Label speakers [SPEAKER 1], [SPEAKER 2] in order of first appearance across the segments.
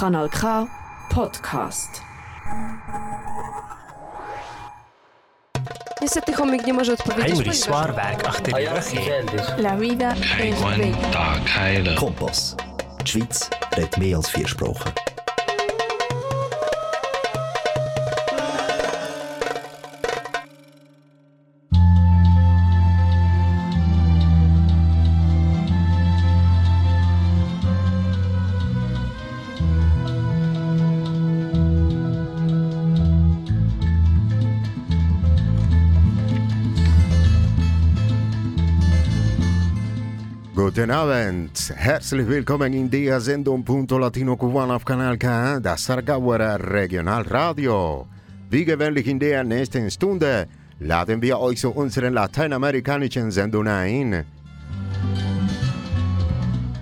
[SPEAKER 1] Kanal K Podcast.
[SPEAKER 2] Niestety chomik nie może odpowiedzieć.
[SPEAKER 3] Achter die rug in.
[SPEAKER 2] La vida es bella.
[SPEAKER 4] Kompass. Die Schweiz redet mehr als vier Sprachen.
[SPEAKER 5] Guten Abend, herzlich willkommen in der Sendung Punto Latino Cubano auf Kanal K, das Sargauer Regionalradio. Wie gewöhnlich in der nächsten Stunde laden wir euch zu unseren lateinamerikanischen Sendungen ein.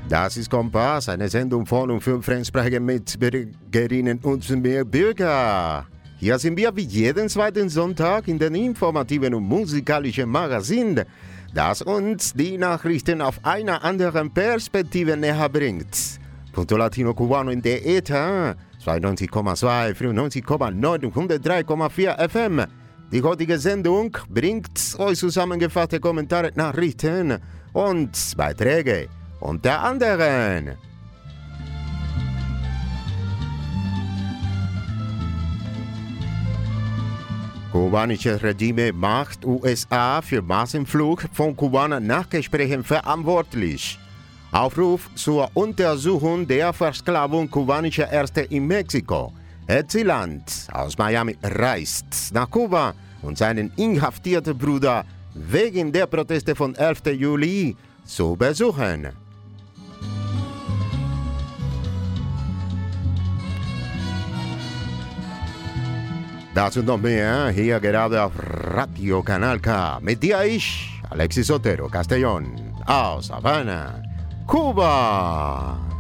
[SPEAKER 5] Das ist Kompass, eine Sendung von und für Fremdsprache mit Bürgerinnen und Bürger. Hier sind wir wie jeden zweiten Sonntag in den informativen und musikalischen Magazin, das uns die Nachrichten auf einer anderen Perspektive näher bringt. Punto Latino Cubano in der ETA 92,2, 95,9 und 103,4 FM. Die heutige Sendung bringt euch zusammengefasste Kommentare, Nachrichten und Beiträge. Unter anderem. Kubanisches Regime macht USA für Massenflucht von Kubanern nach Gesprächen verantwortlich. Aufruf zur Untersuchung der Versklavung kubanischer Ärzte in Mexiko. Erziland aus Miami reist nach Kuba und seinen inhaftierten Bruder wegen der Proteste von 11. Juli zu besuchen. Das und noch mehr hier gerade auf Radio Kanal K. Mit dir Alexis Otero Castellón, aus Havana, Kuba.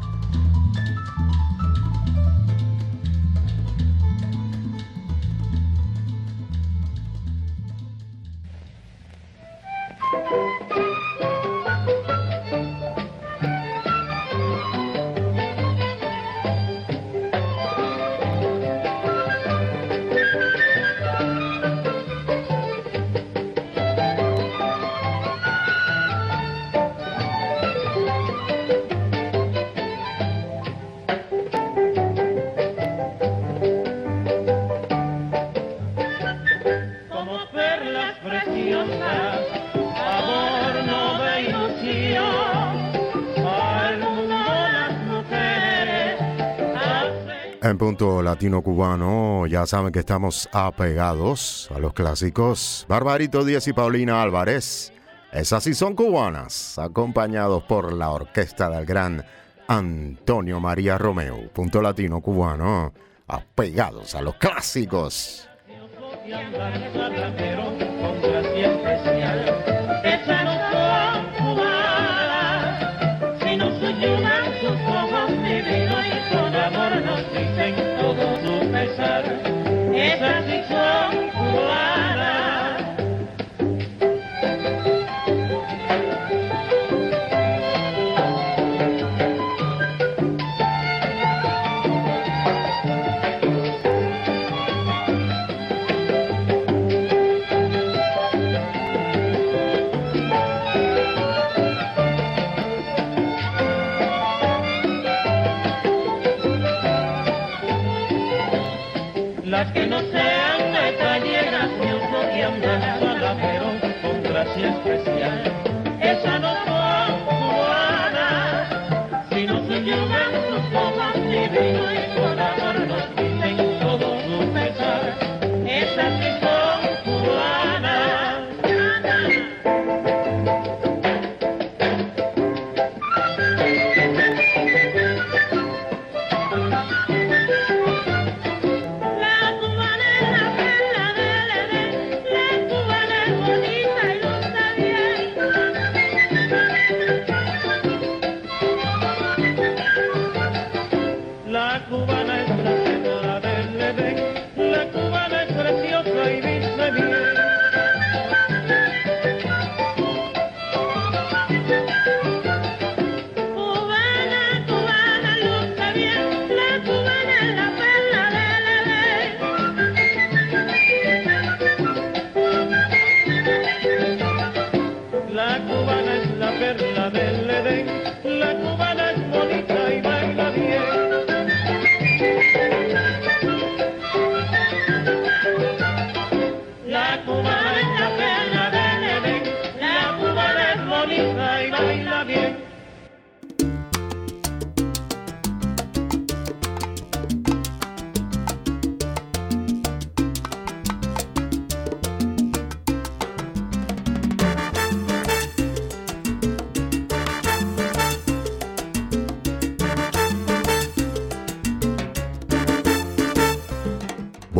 [SPEAKER 6] Hacen
[SPEAKER 5] En punto latino cubano, ya saben que estamos apegados a los clásicos. Barbarito Díaz y Paulina Álvarez. Esas sí son cubanas, acompañados por la orquesta del gran Antonio María Romeo. Punto latino cubano, apegados a los clásicos.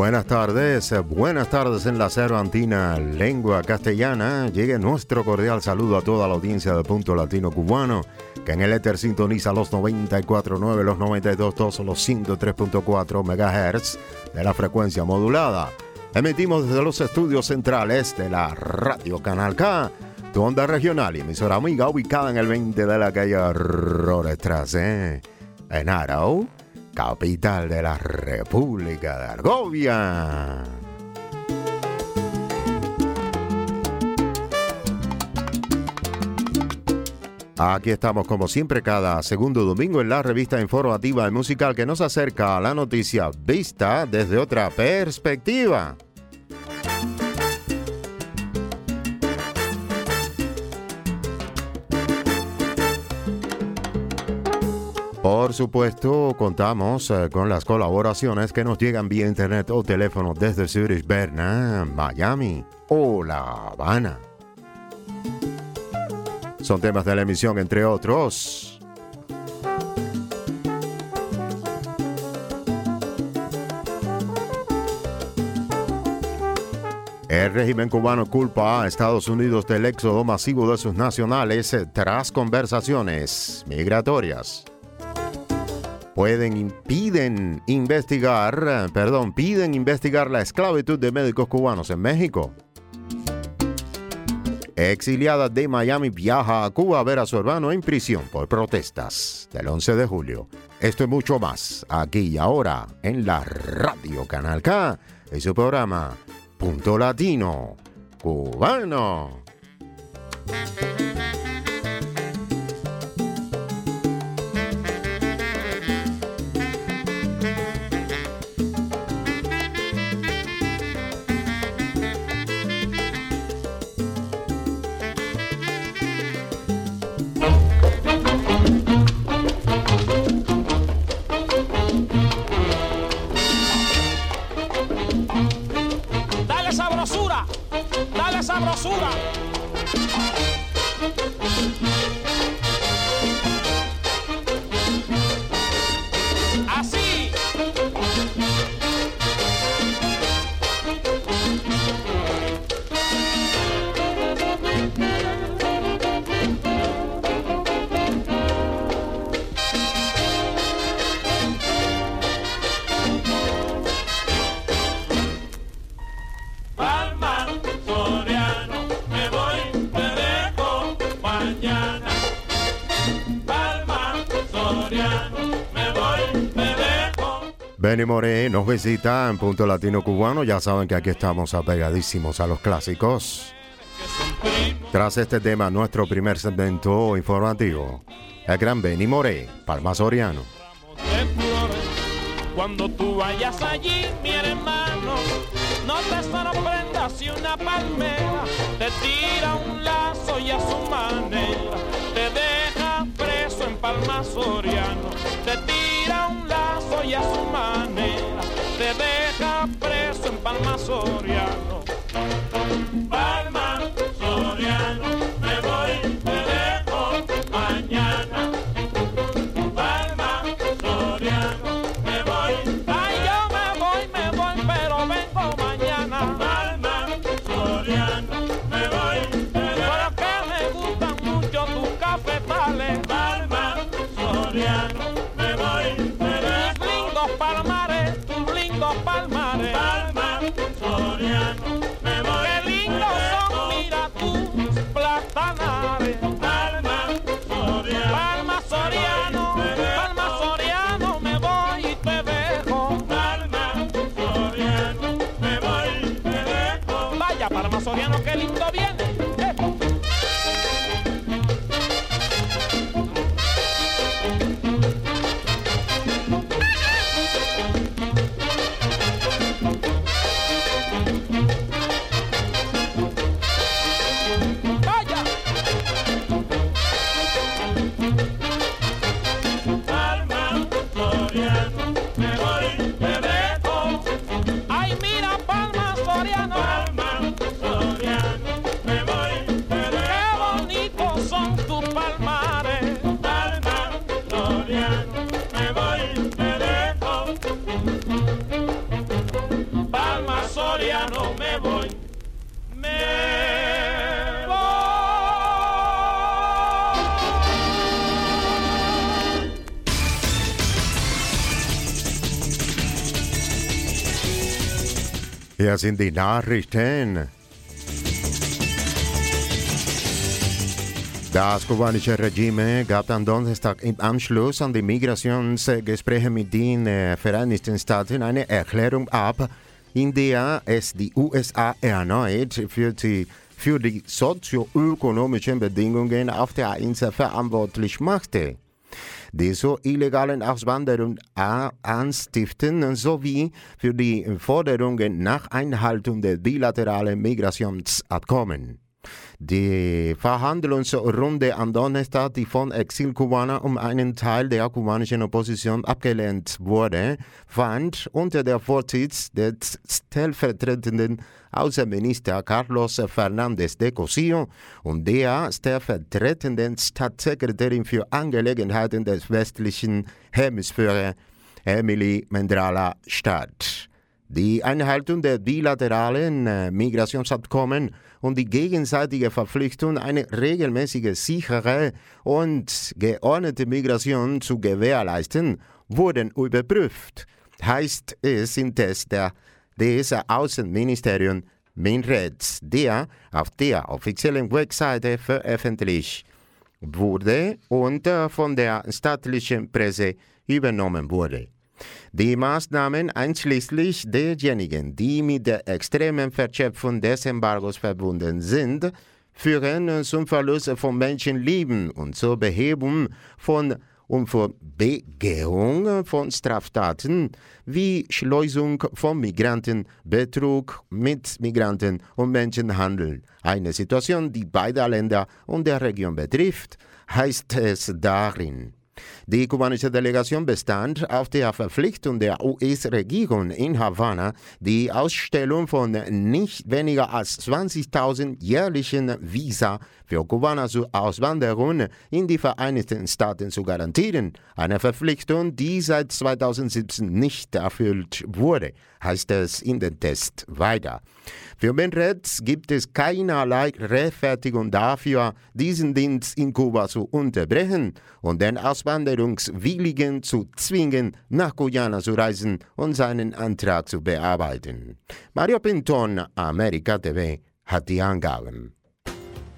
[SPEAKER 5] Buenas tardes, buenas tardes en la Cervantina, lengua castellana. Llegue nuestro cordial saludo a toda la audiencia de Punto Latino Cubano, que en el éter sintoniza los 94.9, los 92.2, los 103.4 MHz de la frecuencia modulada. Emitimos desde los estudios centrales de la Radio Canal K, tu onda regional y emisora amiga ubicada en el 20 de la calle Rores ¿eh? en Arau capital de la República de Argovia. Aquí estamos como siempre cada segundo domingo en la revista informativa y musical que nos acerca a la noticia vista desde otra perspectiva. Por supuesto, contamos eh, con las colaboraciones que nos llegan vía internet o teléfono desde Zurich, Berna, Miami o La Habana. Son temas de la emisión, entre otros. El régimen cubano culpa a Estados Unidos del éxodo masivo de sus nacionales eh, tras conversaciones migratorias pueden impiden investigar, perdón, piden investigar la esclavitud de médicos cubanos en México. Exiliada de Miami viaja a Cuba a ver a su hermano en prisión por protestas del 11 de julio. Esto y mucho más aquí y ahora en la Radio Canal K y su programa Punto Latino Cubano. Benny Moré nos visita en Punto Latino Cubano. Ya saben que aquí estamos apegadísimos a los clásicos. Tras este tema, nuestro primer segmento informativo. El gran Benny Moré, Palma Soriano.
[SPEAKER 7] Cuando tú vayas allí, mi hermano, no te sorprendas si una palmera te tira un lazo y a su manera te deja preso en Palma Soriano. Te tira un y a su manera te deja preso en Palma Soriano. Palma Soriano,
[SPEAKER 5] sind die Nachrichten. Das kubanische Regime gab am Donnerstag im Anschluss an die Migrationsgespräche mit den äh, Vereinigten Staaten eine Erklärung ab, in der es die USA erneut für die, für die sozioökonomischen Bedingungen auf der Insel verantwortlich machte. Die so illegalen Auswanderung anstiften sowie für die Forderungen nach Einhaltung der bilateralen Migrationsabkommen. Die Verhandlungsrunde am Donnerstag, die von Exilkubaner um einen Teil der kubanischen Opposition abgelehnt wurde, fand unter der Vorsitz des stellvertretenden Außenminister Carlos Fernández de Cosillo und der stellvertretenden Staatssekretärin für Angelegenheiten des westlichen Hemisphäre Emily Mendrala statt. Die Einhaltung der bilateralen äh, Migrationsabkommen und die gegenseitige Verpflichtung, eine regelmäßige, sichere und geordnete Migration zu gewährleisten, wurden überprüft, heißt es im Test der, des Außenministeriums Minreds, der auf der offiziellen Webseite veröffentlicht wurde und äh, von der staatlichen Presse übernommen wurde. Die Maßnahmen einschließlich derjenigen, die mit der extremen Verschöpfung des Embargos verbunden sind, führen zum Verlust von Menschenleben und zur Behebung von und zur Begehung von Straftaten wie Schleusung von Migranten, Betrug mit Migranten und Menschenhandel. Eine Situation, die beide Länder und der Region betrifft, heißt es darin. Die kubanische Delegation bestand auf der Verpflichtung der US-Regierung in Havanna, die Ausstellung von nicht weniger als 20.000 jährlichen Visa für Kubaner zur Auswanderung in die Vereinigten Staaten zu garantieren. Eine Verpflichtung, die seit 2017 nicht erfüllt wurde, heißt es in den Test weiter. Für Menretz gibt es keinerlei Rechtfertigung dafür, diesen Dienst in Kuba zu unterbrechen und den Auswanderungswilligen zu zwingen, nach Guyana zu reisen und seinen Antrag zu bearbeiten. Mario Pinton, America TV, hat die Angaben.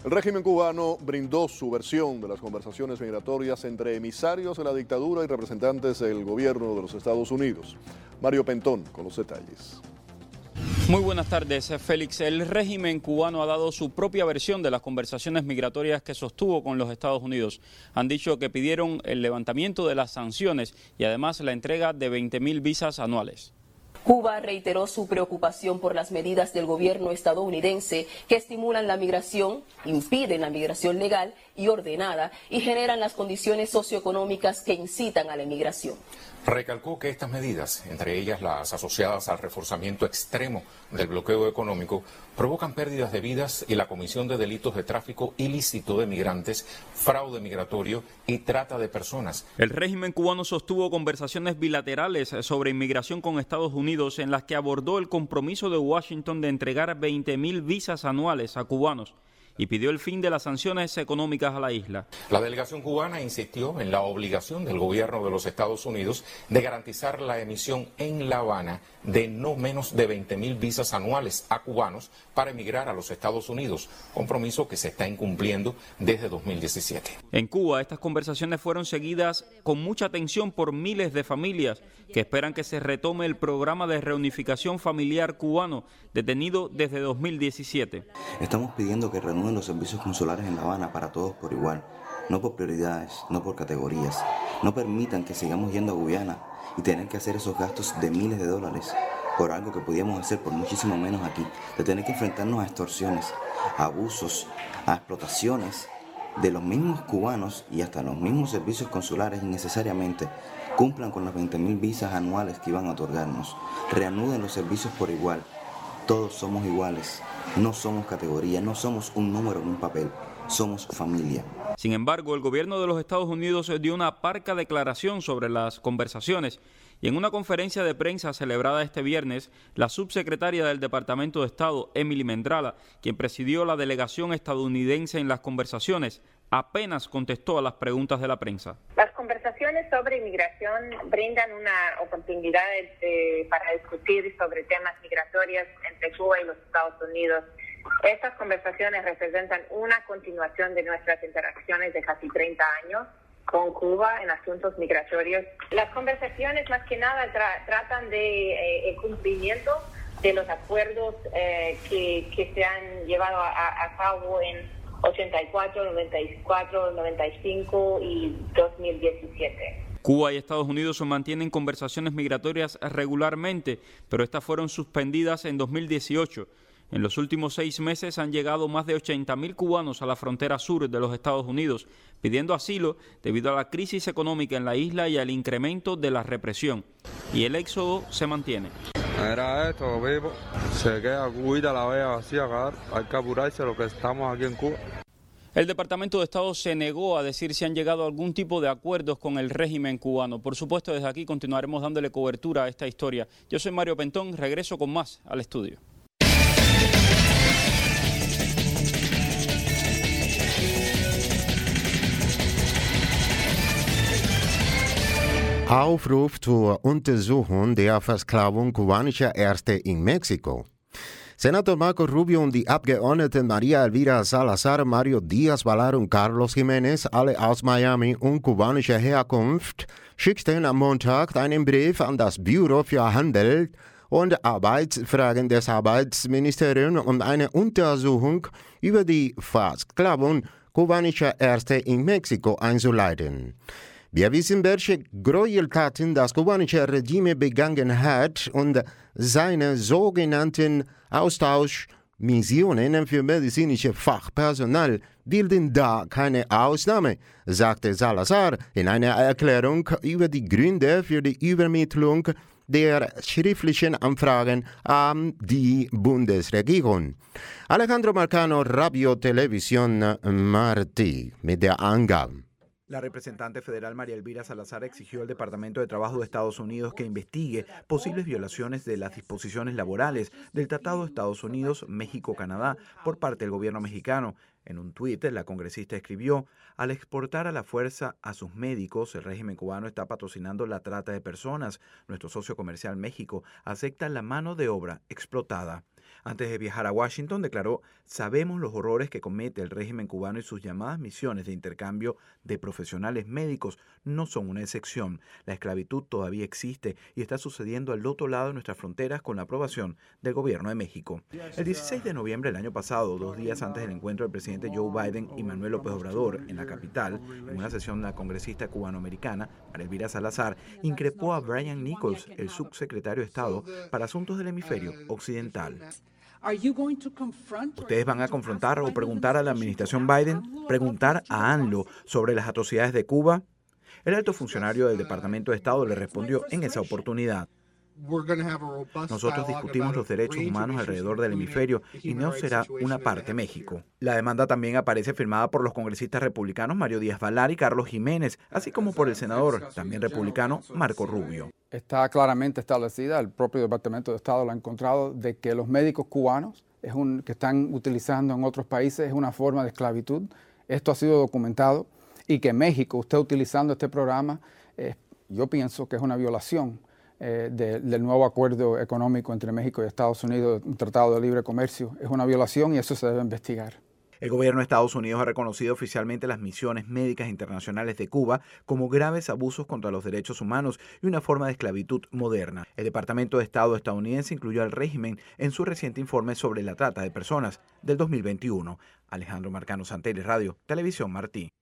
[SPEAKER 8] El régimen cubano brindó su versión de las conversaciones migratorias entre emisarios de la dictadura y representantes del gobierno de los Estados Unidos. Mario Pentón con los detalles.
[SPEAKER 9] Muy buenas tardes, Félix. El régimen cubano ha dado su propia versión de las conversaciones migratorias que sostuvo con los Estados Unidos. Han dicho que pidieron el levantamiento de las sanciones y además la entrega de 20.000 visas anuales.
[SPEAKER 10] Cuba reiteró su preocupación por las medidas del gobierno estadounidense que estimulan la migración, impiden la migración legal y ordenada y generan las condiciones socioeconómicas que incitan a la inmigración.
[SPEAKER 11] Recalcó que estas medidas, entre ellas las asociadas al reforzamiento extremo del bloqueo económico, provocan pérdidas de vidas y la comisión de delitos de tráfico ilícito de migrantes, fraude migratorio y trata de personas.
[SPEAKER 9] El régimen cubano sostuvo conversaciones bilaterales sobre inmigración con Estados Unidos en las que abordó el compromiso de Washington de entregar 20.000 visas anuales a cubanos y pidió el fin de las sanciones económicas a la isla.
[SPEAKER 11] La delegación cubana insistió en la obligación del gobierno de los Estados Unidos de garantizar la emisión en La Habana de no menos de 20.000 visas anuales a cubanos para emigrar a los Estados Unidos, compromiso que se está incumpliendo desde 2017.
[SPEAKER 9] En Cuba, estas conversaciones fueron seguidas con mucha atención por miles de familias que esperan que se retome el programa de reunificación familiar cubano detenido desde 2017.
[SPEAKER 12] Estamos pidiendo que reanuden los servicios consulares en La Habana para todos por igual, no por prioridades, no por categorías. No permitan que sigamos yendo a Guyana y tener que hacer esos gastos de miles de dólares por algo que podíamos hacer por muchísimo menos aquí, de tener que enfrentarnos a extorsiones, a abusos, a explotaciones de los mismos cubanos y hasta los mismos servicios consulares innecesariamente cumplan con las 20.000 visas anuales que iban a otorgarnos, reanuden los servicios por igual. Todos somos iguales, no somos categoría, no somos un número en un papel, somos familia.
[SPEAKER 9] Sin embargo, el gobierno de los Estados Unidos dio una parca declaración sobre las conversaciones y en una conferencia de prensa celebrada este viernes, la subsecretaria del Departamento de Estado, Emily Mendrala, quien presidió la delegación estadounidense en las conversaciones, apenas contestó a las preguntas de la prensa.
[SPEAKER 13] Conversaciones sobre inmigración brindan una oportunidad para discutir sobre temas migratorios entre Cuba y los Estados Unidos. Estas conversaciones representan una continuación de nuestras interacciones de casi 30 años con Cuba en asuntos migratorios. Las conversaciones más que nada tratan de eh, el cumplimiento de los acuerdos eh, que, que, se han llevado a, a, cabo en 84, 94, 95 y 2017.
[SPEAKER 9] Cuba y Estados Unidos mantienen conversaciones migratorias regularmente, pero estas fueron suspendidas en 2018. En los últimos seis meses han llegado más de 80.000 cubanos a la frontera sur de los Estados Unidos pidiendo asilo debido a la crisis económica en la isla y al incremento de la represión. Y el éxodo se mantiene.
[SPEAKER 14] Era esto, vivo. Se queda Cuba la vea vacía, hay que apurarse lo que estamos aquí en Cuba.
[SPEAKER 9] El Departamento de Estado se negó a decir si han llegado a algún tipo de acuerdos con el régimen cubano. Por supuesto, desde aquí continuaremos dándole cobertura a esta historia. Yo soy Mario Pentón, regreso con más al estudio.
[SPEAKER 5] Aufruf zur Untersuchung der Versklavung kubanischer Ärzte in Mexiko. Senator Marco Rubio und die Abgeordneten Maria Elvira Salazar, Mario Diaz Valar und Carlos Jiménez, alle aus Miami und kubanischer Herkunft, schickten am Montag einen Brief an das Büro für Handel und Arbeitsfragen des Arbeitsministeriums um eine Untersuchung über die Versklavung kubanischer Ärzte in Mexiko einzuleiten. Wir wissen, welche Gräueltaten das kubanische Regime begangen hat und seine sogenannten Austauschmissionen für medizinische Fachpersonal bilden da keine Ausnahme, sagte Salazar in einer Erklärung über die Gründe für die Übermittlung der schriftlichen Anfragen an die Bundesregierung. Alejandro Marcano, Radio Televisión Martí, mit der Angabe.
[SPEAKER 15] La representante federal María Elvira Salazar exigió al Departamento de Trabajo de Estados Unidos que investigue posibles violaciones de las disposiciones laborales del Tratado de Estados Unidos, México-Canadá por parte del gobierno mexicano. En un tuit, la congresista escribió, al exportar a la fuerza a sus médicos, el régimen cubano está patrocinando la trata de personas. Nuestro socio comercial México acepta la mano de obra explotada. Antes de viajar a Washington, declaró, sabemos los horrores que comete el régimen cubano y sus llamadas misiones de intercambio de profesionales médicos no son una excepción. La esclavitud todavía existe y está sucediendo al otro lado de nuestras fronteras con la aprobación del gobierno de México. El 16 de noviembre del año pasado, dos días antes del encuentro del presidente Joe Biden y Manuel López Obrador en la capital, en una sesión de la congresista cubanoamericana, Elvira Salazar, increpó a Brian Nichols, el subsecretario de Estado para Asuntos del Hemisferio Occidental. ¿Ustedes van a confrontar o preguntar a la administración Biden, preguntar a ANLO sobre las atrocidades de Cuba? El alto funcionario del Departamento de Estado le respondió en esa oportunidad. Nosotros discutimos los derechos humanos alrededor del hemisferio y no será una parte México. La demanda también aparece firmada por los congresistas republicanos Mario Díaz Valar y Carlos Jiménez, así como por el senador, también republicano, Marco Rubio.
[SPEAKER 16] Está claramente establecida, el propio Departamento de Estado lo ha encontrado, de que los médicos cubanos es un, que están utilizando en otros países es una forma de esclavitud. Esto ha sido documentado y que México esté utilizando este programa, yo pienso que es una violación eh, del nuevo acuerdo económico entre México y Estados Unidos, un tratado de libre comercio. Es una violación y eso se debe investigar.
[SPEAKER 15] El gobierno de Estados Unidos ha reconocido oficialmente las misiones médicas internacionales de Cuba como graves abusos contra los derechos humanos y una forma de esclavitud moderna. El Departamento de Estado estadounidense incluyó al régimen en su reciente informe sobre la trata de personas del 2021. Alejandro Marcano Santelli, Radio, Televisión Martí.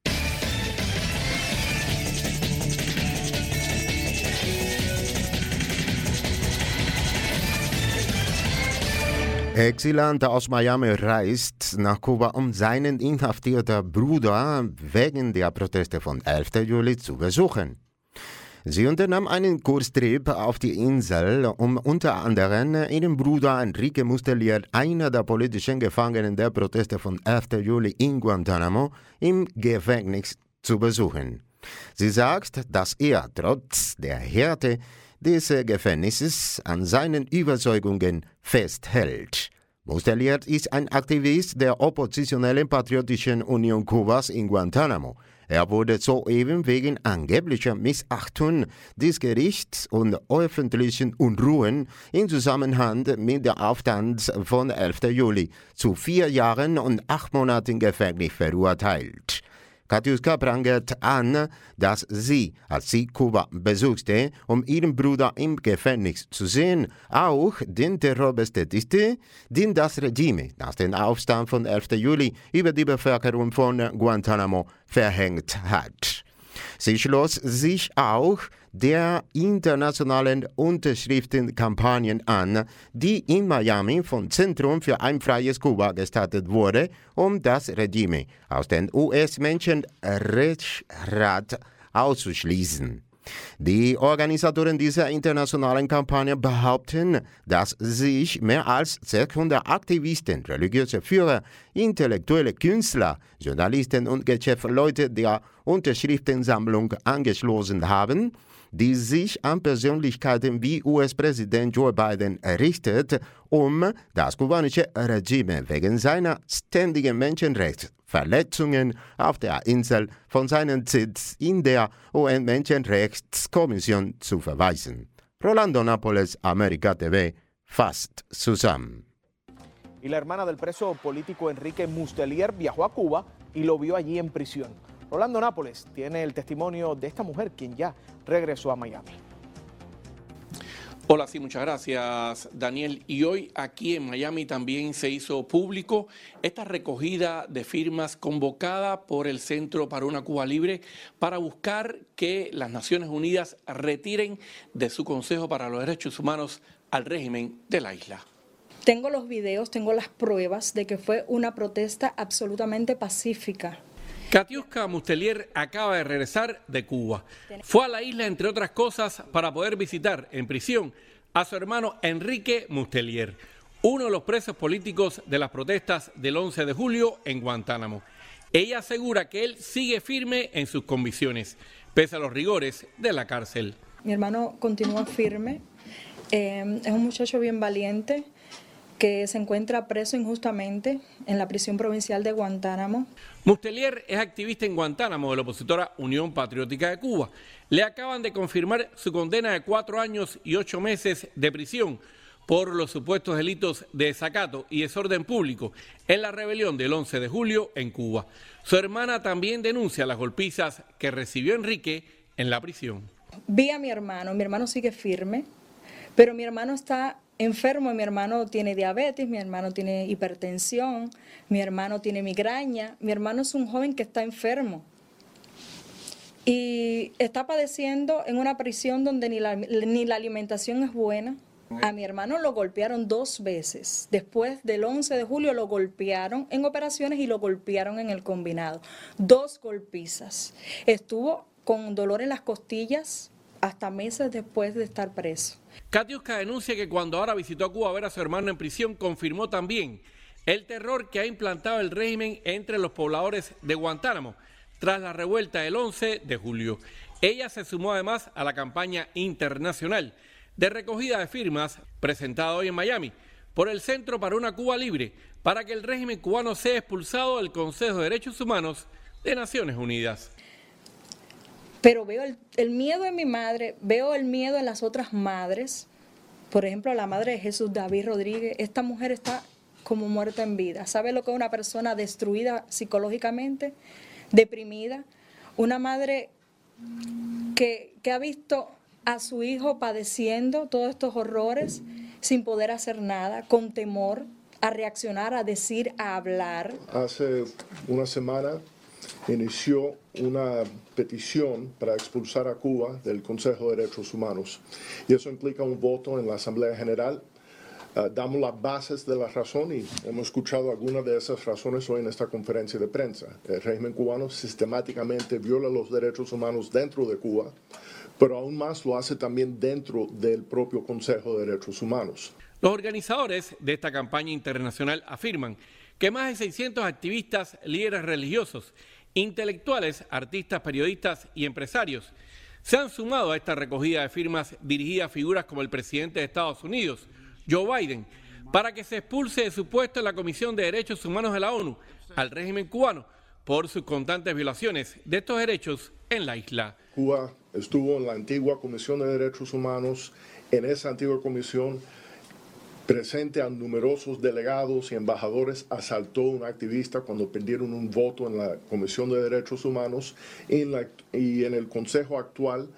[SPEAKER 5] Exilant aus Miami reist nach Kuba, um seinen inhaftierten Bruder wegen der Proteste von 11. Juli zu besuchen. Sie unternahm einen Kurztrip auf die Insel, um unter anderem ihren Bruder Enrique Mustelier, einer der politischen Gefangenen der Proteste von 11. Juli in Guantanamo, im Gefängnis zu besuchen. Sie sagt, dass er trotz der Härte des Gefängnisses an seinen Überzeugungen festhält. Mustelier ist ein Aktivist der oppositionellen Patriotischen Union Kubas in Guantanamo. Er wurde soeben wegen angeblicher Missachtung des Gerichts und öffentlichen Unruhen in Zusammenhang mit der Aufstand von 11. Juli zu vier Jahren und acht Monaten Gefängnis verurteilt. Katjuska prangert an, dass sie, als sie Kuba besuchte, um ihren Bruder im Gefängnis zu sehen, auch den Terror bestätigte, den das Regime nach dem Aufstand von 11. Juli über die Bevölkerung von Guantanamo verhängt hat. Sie schloss sich auch der internationalen Unterschriftenkampagnen an, die in Miami vom Zentrum für ein freies Kuba gestartet wurde, um das Regime aus dem US-Menschenrechtsrat auszuschließen. Die Organisatoren dieser internationalen Kampagne behaupten, dass sich mehr als 600 Aktivisten, religiöse Führer, intellektuelle Künstler, Journalisten und Geschäftsleute der Unterschriftensammlung angeschlossen haben, die sich an Persönlichkeiten wie US-Präsident Joe Biden richtet, um das kubanische Regime wegen seiner ständigen Menschenrechtsverletzungen auf der Insel von seinem Sitz in der UN-Menschenrechtskommission zu verweisen. Rolando Nápoles, America TV, fasst zusammen.
[SPEAKER 17] Y la hermana del preso político Enrique Mustelier viajó a Cuba y lo vio allí en prisión. Rolando Nápoles tiene el testimonio de esta mujer, quien ya regresó a Miami.
[SPEAKER 18] Hola, sí, muchas gracias, Daniel. Y hoy aquí en Miami también se hizo público esta recogida de firmas convocada por el Centro para una Cuba Libre para buscar que las Naciones Unidas retiren de su Consejo para los Derechos Humanos al régimen de la isla.
[SPEAKER 19] Tengo los videos, tengo las pruebas de que fue una protesta absolutamente pacífica.
[SPEAKER 18] Katiuska Mustelier acaba de regresar de Cuba. Fue a la isla, entre otras cosas, para poder visitar en prisión a su hermano Enrique Mustelier, uno de los presos políticos de las protestas del 11 de julio en Guantánamo. Ella asegura que él sigue firme en sus convicciones, pese a los rigores de la cárcel.
[SPEAKER 19] Mi hermano continúa firme, eh, es un muchacho bien valiente que se encuentra preso injustamente en la prisión provincial de Guantánamo.
[SPEAKER 18] Mustelier es activista en Guantánamo de la opositora Unión Patriótica de Cuba. Le acaban de confirmar su condena de cuatro años y ocho meses de prisión por los supuestos delitos de desacato y desorden público en la rebelión del 11 de julio en Cuba. Su hermana también denuncia las golpizas que recibió Enrique en la prisión.
[SPEAKER 19] Vi a mi hermano, mi hermano sigue firme, pero mi hermano está enfermo, mi hermano tiene diabetes, mi hermano tiene hipertensión, mi hermano tiene migraña, mi hermano es un joven que está enfermo y está padeciendo en una prisión donde ni la, ni la alimentación es buena. A mi hermano lo golpearon dos veces. Después del 11 de julio lo golpearon en operaciones y lo golpearon en el combinado. Dos golpizas. Estuvo con dolor en las costillas hasta meses después de estar preso.
[SPEAKER 18] Katiuska denuncia que cuando ahora visitó Cuba a ver a su hermano en prisión, confirmó también el terror que ha implantado el régimen entre los pobladores de Guantánamo tras la revuelta del 11 de julio. Ella se sumó además a la campaña internacional de recogida de firmas presentada hoy en Miami por el Centro para una Cuba Libre para que el régimen cubano sea expulsado del Consejo de Derechos Humanos de Naciones Unidas.
[SPEAKER 19] Pero veo el, miedo en mi madre, veo el miedo en las otras madres. Por ejemplo, la madre de Jesús David Rodríguez. Esta mujer está como muerta en vida. ¿Sabe lo que es una persona destruida psicológicamente, deprimida? Una madre que, que ha visto a su hijo padeciendo todos estos horrores sin poder hacer nada, con temor a reaccionar, a decir, a hablar.
[SPEAKER 20] Hace una semana inició una petición para expulsar a Cuba del Consejo de Derechos Humanos. Y eso implica un voto en la Asamblea General. Uh, damos las bases de la razón y hemos escuchado algunas de esas razones hoy en esta conferencia de prensa. El régimen cubano sistemáticamente viola los derechos humanos dentro de Cuba, pero aún más lo hace también dentro del propio Consejo de Derechos Humanos.
[SPEAKER 18] Los organizadores de esta campaña internacional afirman que más de 600 activistas, líderes religiosos Intelectuales, artistas, periodistas y empresarios se han sumado a esta recogida de firmas dirigida a figuras como el presidente de Estados Unidos, Joe Biden, para que se expulse de su puesto en la Comisión de Derechos Humanos de la ONU al régimen cubano por sus constantes violaciones de estos derechos en la isla.
[SPEAKER 20] Cuba estuvo en la antigua Comisión de Derechos Humanos. En esa antigua comisión, presente a numerosos delegados y embajadores, asaltó a un activista cuando perdieron un voto en la Comisión de Derechos Humanos y en el Consejo actual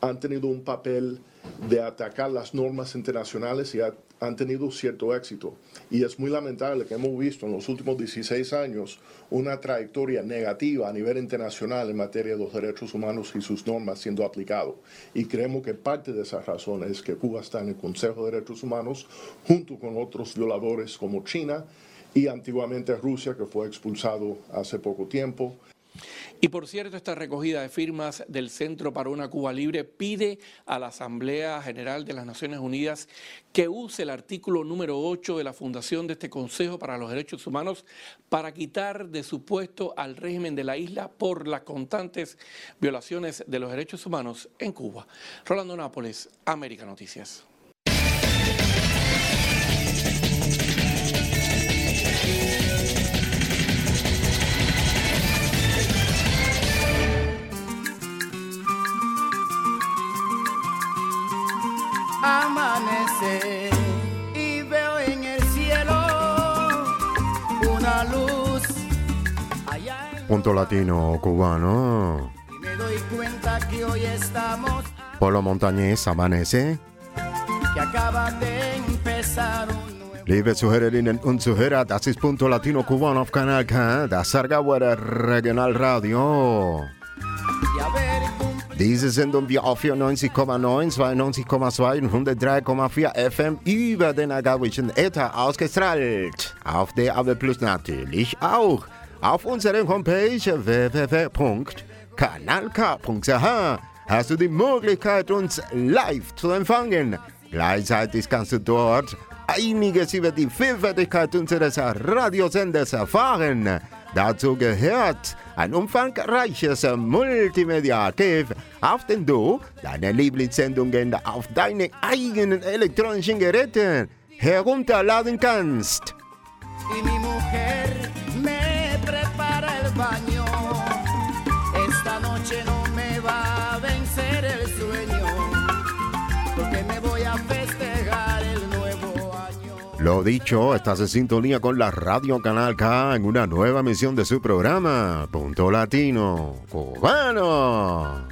[SPEAKER 20] han tenido un papel de atacar las normas internacionales y han tenido cierto éxito. Y es muy lamentable que hemos visto en los últimos 16 años una trayectoria negativa a nivel internacional en materia de los derechos humanos y sus normas siendo aplicado. Y creemos que parte de esa razón es que Cuba está en el Consejo de Derechos Humanos junto con otros violadores como China y antiguamente Rusia, que fue expulsado hace poco tiempo.
[SPEAKER 18] Y por cierto, esta recogida de firmas del Centro para una Cuba Libre pide a la Asamblea General de las Naciones Unidas que use el artículo número 8 de la fundación de este Consejo para los Derechos Humanos para quitar de su puesto al régimen de la isla por las constantes violaciones de los derechos humanos en Cuba. Rolando Nápoles, América Noticias.
[SPEAKER 21] Amanece y veo en el cielo una luz. Allá en
[SPEAKER 5] Punto latino cubano.
[SPEAKER 21] y me doy cuenta que hoy estamos,
[SPEAKER 5] Polo Montañés amanece.
[SPEAKER 21] que acaba de empezar un
[SPEAKER 5] Liebe Zuhörerinnen und Zuhörer, das ist Punto Latino Cubano auf Kanal K, das Sargauer Regionalradio.
[SPEAKER 21] y a ver
[SPEAKER 5] Diese Sendung wir auf 94,9, 92,2 und 103,4 FM über den agawischen Äther ausgestrahlt. Auf der AB Plus natürlich auch. Auf unserer Homepage www.kanalk.ch hast du die Möglichkeit, uns live zu empfangen. Gleichzeitig kannst du dort einiges über die Vielfältigkeit unseres Radiosenders erfahren. Dazu gehört ein umfangreiches Multimedia-Archiv, auf dem du deine Lieblingssendungen auf deine eigenen elektronischen Geräte herunterladen kannst.
[SPEAKER 21] y mujer
[SPEAKER 5] Lo dicho, estás en sintonía con la Radio Canal K en una nueva emisión de su programa, Punto Latino Cubano.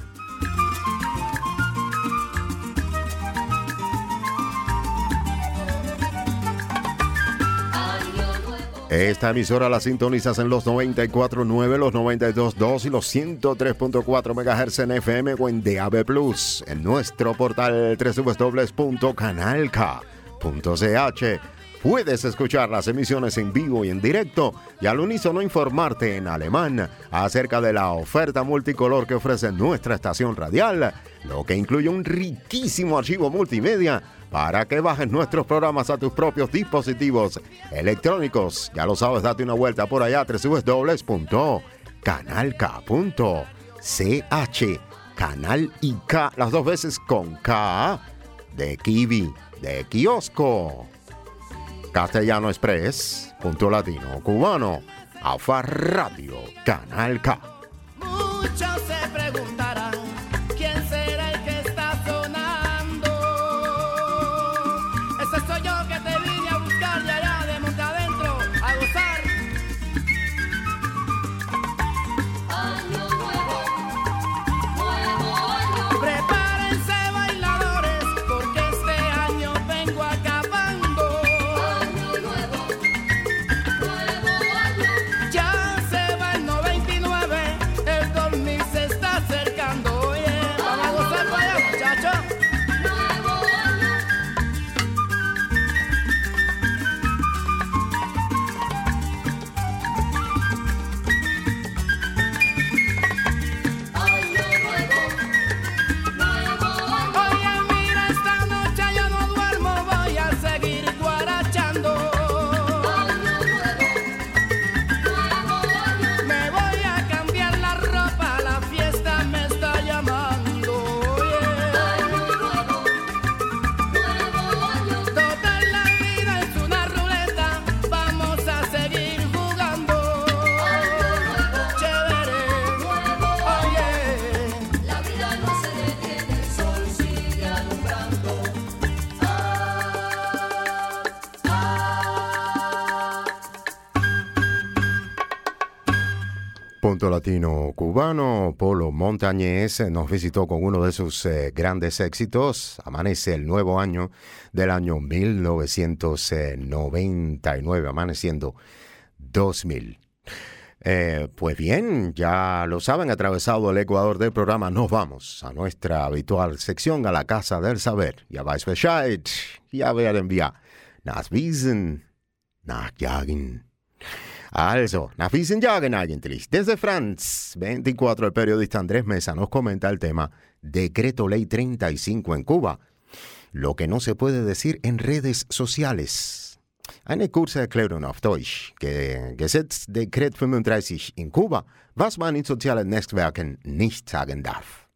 [SPEAKER 5] Esta emisora la sintonizas en los 94.9, los 92.2 y los 103.4 MHz en FM o en DAB en nuestro portal www.canalk.ch. Puedes escuchar las emisiones en vivo y en directo y al unísono informarte en alemán acerca de la oferta multicolor que ofrece nuestra estación radial, lo que incluye un riquísimo archivo multimedia para que bajes nuestros programas a tus propios dispositivos electrónicos. Ya lo sabes, date una vuelta por allá, www.canalk.ch. Canal y K, las dos veces con K, de Kiwi, de kiosco. Castellano Express, punto latino cubano, Alfa Radio, Canal K.
[SPEAKER 21] Muchos se preguntarán
[SPEAKER 5] conjunto latino cubano, Polo Montañez, nos visitó con uno de sus eh, grandes éxitos. Amanece el nuevo año del año 1999, amaneciendo 2000. Eh, pues bien, ya lo saben, atravesado el Ecuador del programa, nos vamos a nuestra habitual sección, a la Casa del Saber. Ya vais Bescheid, ya werden wir nach Wiesen, nach Jagen. Also, nach Wiesen jagen eigentlich. Desde France 24, el periodista Andrés Mesa nos comenta el tema Decreto Ley 35 en Cuba. Lo que no se puede decir en redes sociales. Eine kurze Erklärung auf Deutsch. Ge Gesetz Dekret 35 in Kuba, was man in sozialen Netzwerken nicht sagen darf.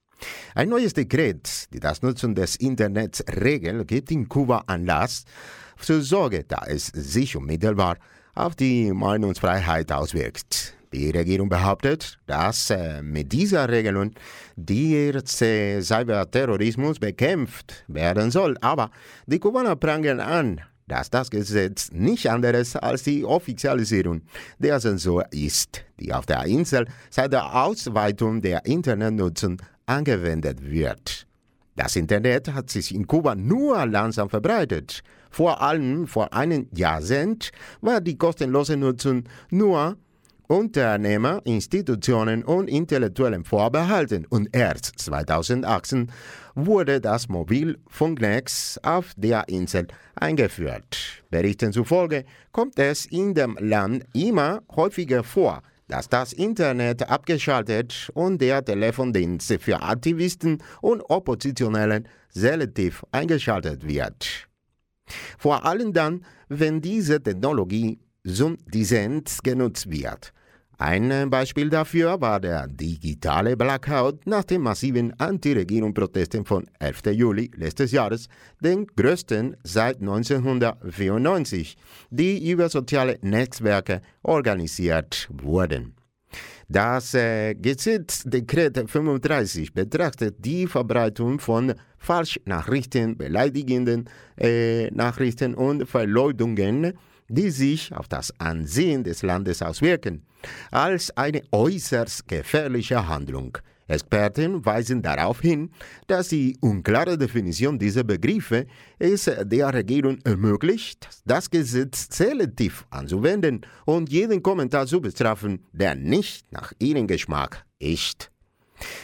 [SPEAKER 5] Ein neues Dekret, die das Nutzen des Internets regelt, gibt in Kuba Anlass zur Sorge, da es sich unmittelbar auf die Meinungsfreiheit auswirkt. Die Regierung behauptet, dass äh, mit dieser Regelung der Cyberterrorismus bekämpft werden soll. Aber die Kubaner prangern an, dass das Gesetz nicht anderes als die Offizialisierung der Zensur ist, die auf der Insel seit der Ausweitung der Internetnutzung angewendet wird. Das Internet hat sich in Kuba nur langsam verbreitet. Vor allem vor einem Jahrzehnt war die kostenlose Nutzung nur Unternehmer, Institutionen und Intellektuellen vorbehalten und erst 2018 wurde das Mobilfunknetz auf der Insel eingeführt. Berichten zufolge kommt es in dem Land immer häufiger vor, dass das Internet abgeschaltet und der Telefondienst für Aktivisten und Oppositionellen selektiv eingeschaltet wird. Vor allem dann, wenn diese Technologie zum Dissens genutzt wird. Ein Beispiel dafür war der digitale Blackout nach den massiven Anti-Regierung-Protesten vom 11. Juli letztes Jahres, den größten seit 1994, die über soziale Netzwerke organisiert wurden. Das äh, Gesetzdekret 35 betrachtet die Verbreitung von Falschnachrichten, beleidigenden äh, Nachrichten und Verleumdungen die sich auf das Ansehen des Landes auswirken, als eine äußerst gefährliche Handlung. Experten weisen darauf hin, dass die unklare Definition dieser Begriffe es der Regierung ermöglicht, das Gesetz selektiv anzuwenden und jeden Kommentar zu bestrafen, der nicht nach ihrem Geschmack ist.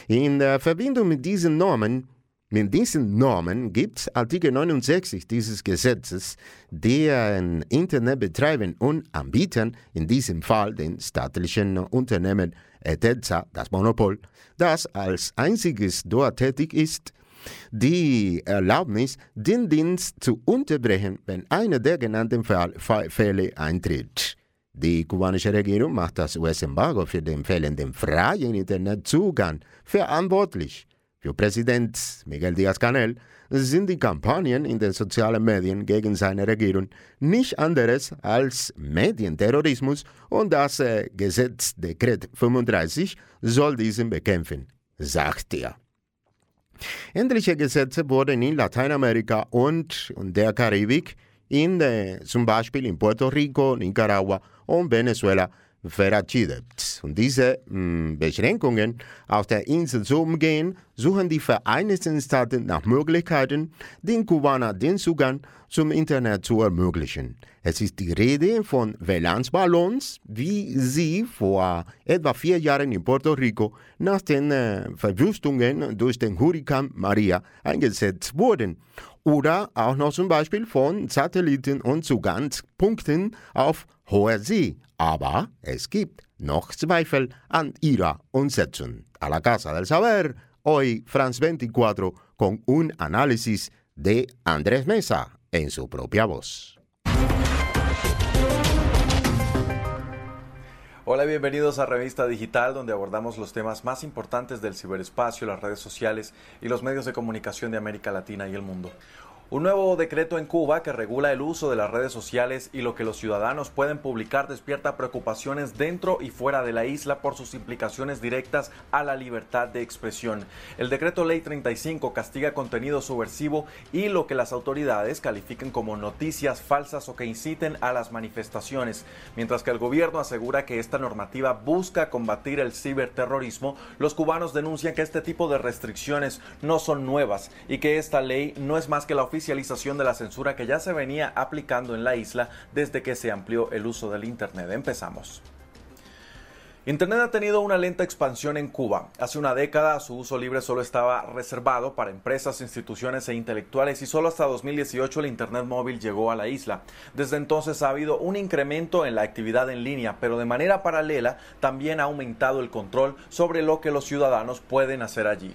[SPEAKER 5] In Verbindung mit diesen Normen mit diesen Normen gibt Artikel 69 dieses Gesetzes den Internetbetreibern und Anbietern, in diesem Fall den staatlichen Unternehmen ETELSA, das Monopol, das als einziges dort tätig ist, die Erlaubnis, den Dienst zu unterbrechen, wenn einer der genannten Fälle eintritt. Die kubanische Regierung macht das US-Embargo für den fehlenden freien Internetzugang verantwortlich. Für Präsident Miguel Díaz-Canel sind die Kampagnen in den sozialen Medien gegen seine Regierung nicht anderes als Medienterrorismus und das äh, Gesetz Dekret 35 soll diesen bekämpfen, sagt er. Ähnliche Gesetze wurden in Lateinamerika und, und der Karibik, in, äh, zum Beispiel in Puerto Rico, Nicaragua und Venezuela verabschiedet. Und diese mh, hm, Beschränkungen auf der Insel zu umgehen, suchen die Vereinigten Staaten nach Möglichkeiten, den Kubanern den Zugang zum Internet zu ermöglichen. Es ist die Rede von WLAN-Ballons, wie sie vor etwa vier Jahren in Puerto Rico nach den äh, Verwüstungen durch den Hurrikan Maria eingesetzt wurden. Oder auch noch zum Beispiel von Satelliten und Zugangspunkten auf hoher See. Aber es gibt noch Zweifel an ihrer Umsetzung. A la Casa del Saber, hoy France 24 con un análisis de Andrés Mesa en su propia voz.
[SPEAKER 22] Hola, bienvenidos a Revista Digital, donde abordamos los temas más importantes del ciberespacio, las redes sociales y los medios de comunicación de América Latina y el mundo. Un nuevo decreto en Cuba que regula el uso de las redes sociales y lo que los ciudadanos pueden publicar despierta preocupaciones dentro y fuera de la isla por sus implicaciones directas a la libertad de expresión. El decreto Ley 35 castiga contenido subversivo y lo que las autoridades califiquen como noticias falsas o que inciten a las manifestaciones. Mientras que el gobierno asegura que esta normativa busca combatir el ciberterrorismo, los cubanos denuncian que este tipo de restricciones no son nuevas y que esta ley no es más que la oficialización de la censura que ya se venía aplicando en la isla desde que se amplió el uso del Internet. Empezamos. Internet ha tenido una lenta expansión en Cuba. Hace una década su uso libre solo estaba reservado para empresas, instituciones e intelectuales y solo hasta 2018 el Internet móvil llegó a la isla. Desde entonces ha habido un incremento en la actividad en línea, pero de manera paralela también ha aumentado el control sobre lo que los ciudadanos pueden hacer allí.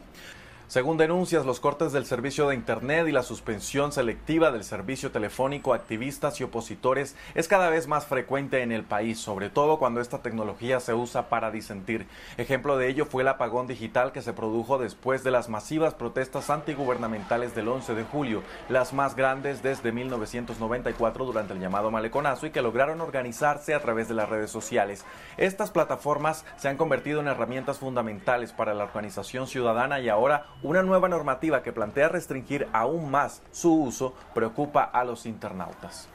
[SPEAKER 22] Según denuncias, los cortes del servicio de Internet y la suspensión selectiva del servicio telefónico a activistas y opositores es cada vez más frecuente en el país, sobre todo cuando esta tecnología se usa para disentir. Ejemplo de ello fue el apagón digital que se produjo después de las masivas protestas antigubernamentales del 11 de julio, las más grandes desde 1994 durante el llamado maleconazo y que lograron organizarse a través de las redes sociales. Estas plataformas se han convertido en herramientas fundamentales para la organización ciudadana y ahora una nueva normativa que plantea restringir aún más su uso preocupa a los internautas.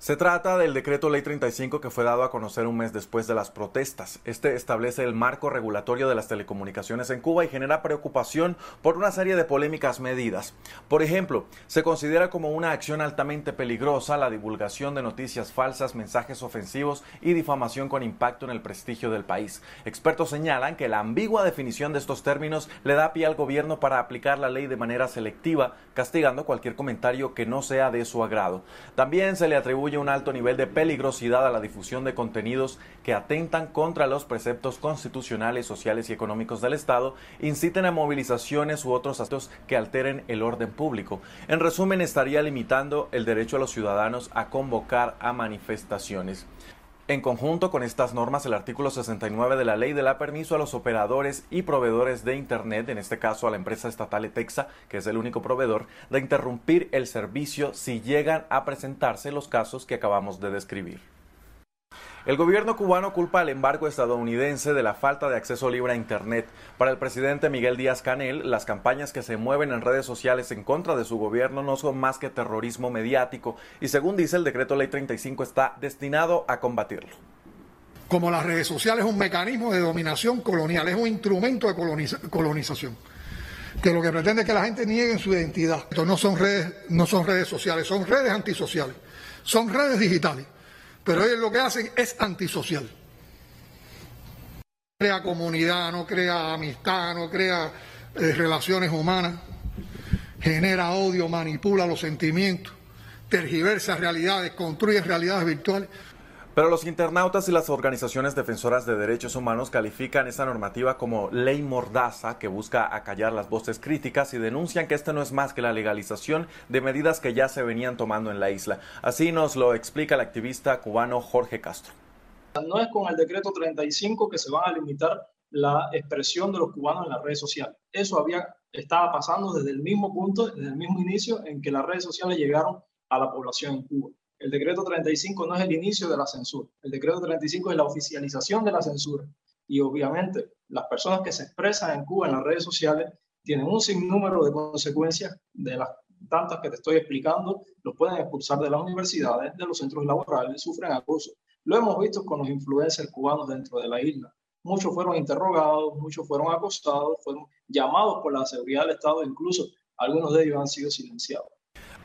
[SPEAKER 22] Se trata del decreto Ley 35 que fue dado a conocer un mes después de las protestas. Este establece el marco regulatorio de las telecomunicaciones en Cuba y genera preocupación por una serie de polémicas medidas. Por ejemplo, se considera como una acción altamente peligrosa la divulgación de noticias falsas, mensajes ofensivos y difamación con impacto en el prestigio del país. Expertos señalan que la ambigua definición de estos términos le da pie al gobierno para aplicar la ley de manera selectiva, castigando cualquier comentario que no sea de su agrado. También se le atribuye un alto nivel de peligrosidad a la difusión de contenidos que atentan contra los preceptos constitucionales, sociales y económicos del Estado, inciten a movilizaciones u otros actos que alteren el orden público. En resumen, estaría limitando el derecho a los ciudadanos a convocar a manifestaciones. En conjunto con estas normas, el artículo 69 de la ley le da permiso a los operadores y proveedores de Internet, en este caso a la empresa estatal Etexa, que es el único proveedor, de interrumpir el servicio si llegan a presentarse los casos que acabamos de describir. El gobierno cubano culpa al embargo estadounidense de la falta de acceso libre a Internet. Para el presidente Miguel Díaz Canel, las campañas que se mueven en redes sociales en contra de su gobierno no son más que terrorismo mediático y según dice el decreto ley 35 está destinado a combatirlo.
[SPEAKER 23] Como las redes sociales es un mecanismo de dominación colonial, es un instrumento de coloniza colonización que lo que pretende es que la gente niegue su identidad. Esto no son redes, no son redes sociales, son redes antisociales, son redes digitales pero ellos lo que hacen es antisocial. No crea comunidad, no crea amistad, no crea eh, relaciones humanas, genera odio, manipula los sentimientos, tergiversa realidades, construye realidades virtuales.
[SPEAKER 22] Pero los internautas y las organizaciones defensoras de derechos humanos califican esa normativa como ley mordaza que busca acallar las voces críticas y denuncian que este no es más que la legalización de medidas que ya se venían tomando en la isla. Así nos lo explica el activista cubano Jorge Castro.
[SPEAKER 24] No es con el decreto 35 que se va a limitar la expresión de los cubanos en las redes sociales. Eso había, estaba pasando desde el mismo punto, desde el mismo inicio en que las redes sociales llegaron a la población en Cuba. El decreto 35 no es el inicio de la censura. El decreto 35 es la oficialización de la censura. Y obviamente las personas que se expresan en Cuba en las redes sociales tienen un sinnúmero de consecuencias de las tantas que te estoy explicando. Los pueden expulsar de las universidades, de los centros laborales, sufren acoso. Lo hemos visto con los influencers cubanos dentro de la isla. Muchos fueron interrogados, muchos fueron acosados, fueron llamados por la seguridad del Estado, incluso algunos de ellos han sido silenciados.